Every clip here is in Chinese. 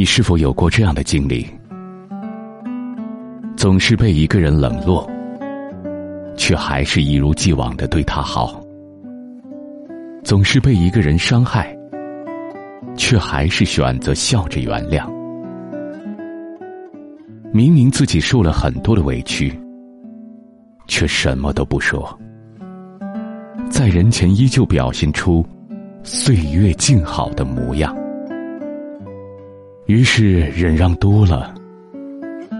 你是否有过这样的经历？总是被一个人冷落，却还是一如既往的对他好；总是被一个人伤害，却还是选择笑着原谅。明明自己受了很多的委屈，却什么都不说，在人前依旧表现出岁月静好的模样。于是忍让多了。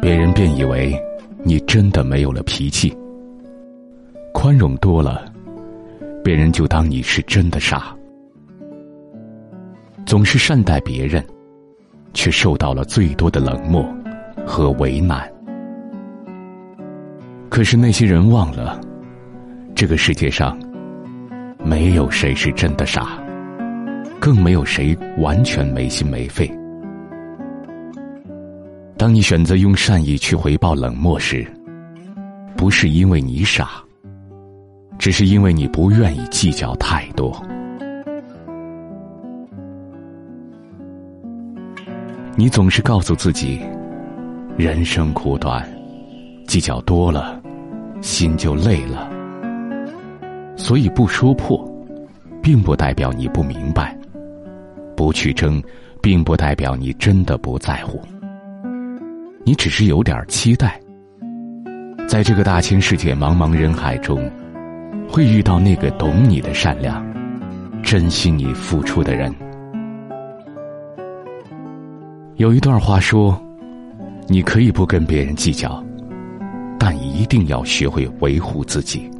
别人便以为你真的没有了脾气，宽容多了，别人就当你是真的傻。总是善待别人，却受到了最多的冷漠和为难。可是那些人忘了，这个世界上没有谁是真的傻，更没有谁完全没心没肺。当你选择用善意去回报冷漠时，不是因为你傻，只是因为你不愿意计较太多。你总是告诉自己，人生苦短，计较多了，心就累了。所以不说破，并不代表你不明白；不去争，并不代表你真的不在乎。你只是有点期待，在这个大千世界茫茫人海中，会遇到那个懂你的善良、珍惜你付出的人。有一段话说：“你可以不跟别人计较，但一定要学会维护自己。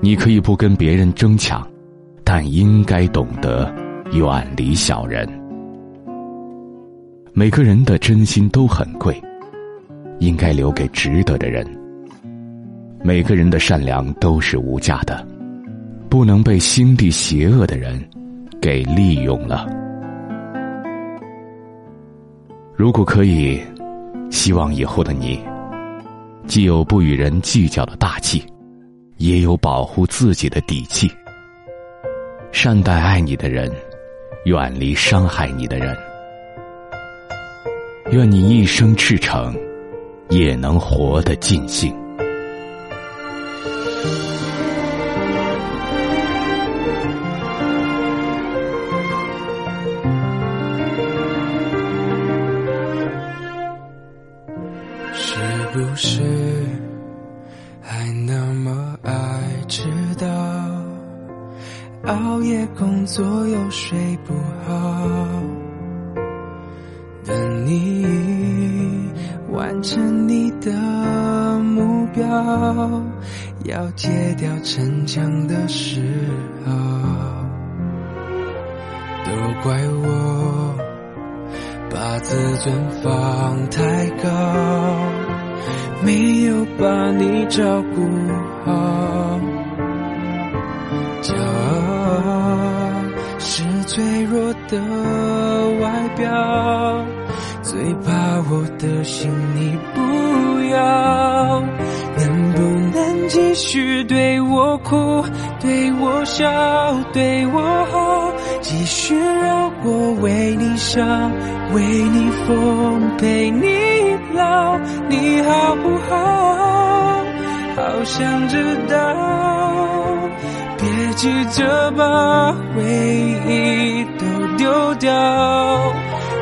你可以不跟别人争抢，但应该懂得远离小人。”每个人的真心都很贵，应该留给值得的人。每个人的善良都是无价的，不能被心地邪恶的人给利用了。如果可以，希望以后的你，既有不与人计较的大气，也有保护自己的底气。善待爱你的人，远离伤害你的人。愿你一生赤诚，也能活得尽兴。是不是还那么爱迟到？熬夜工作又睡不好？你完成你的目标，要戒掉逞强的时候，都怪我把自尊放太高，没有把你照顾好，骄傲是脆弱的外表。最怕我的心你不要，能不能继续对我哭，对我笑，对我好，继续让我为你伤，为你疯，陪你老，你好不好？好想知道，别急着把回忆都丢掉。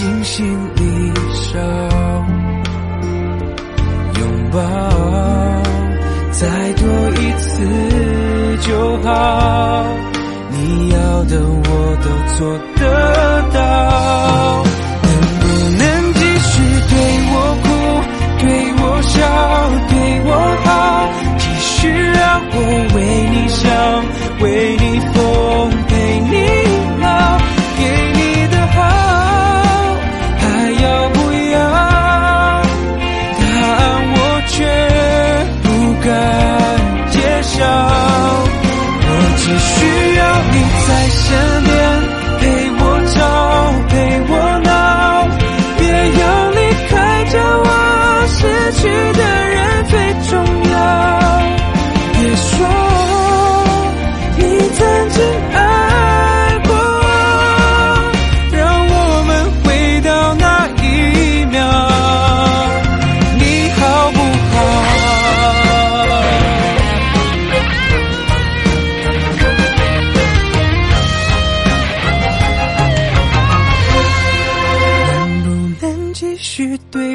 尽心里烧拥抱再多一次就好你要的我都做得到。能不能继续对我哭对我笑对我好继续让我为你想为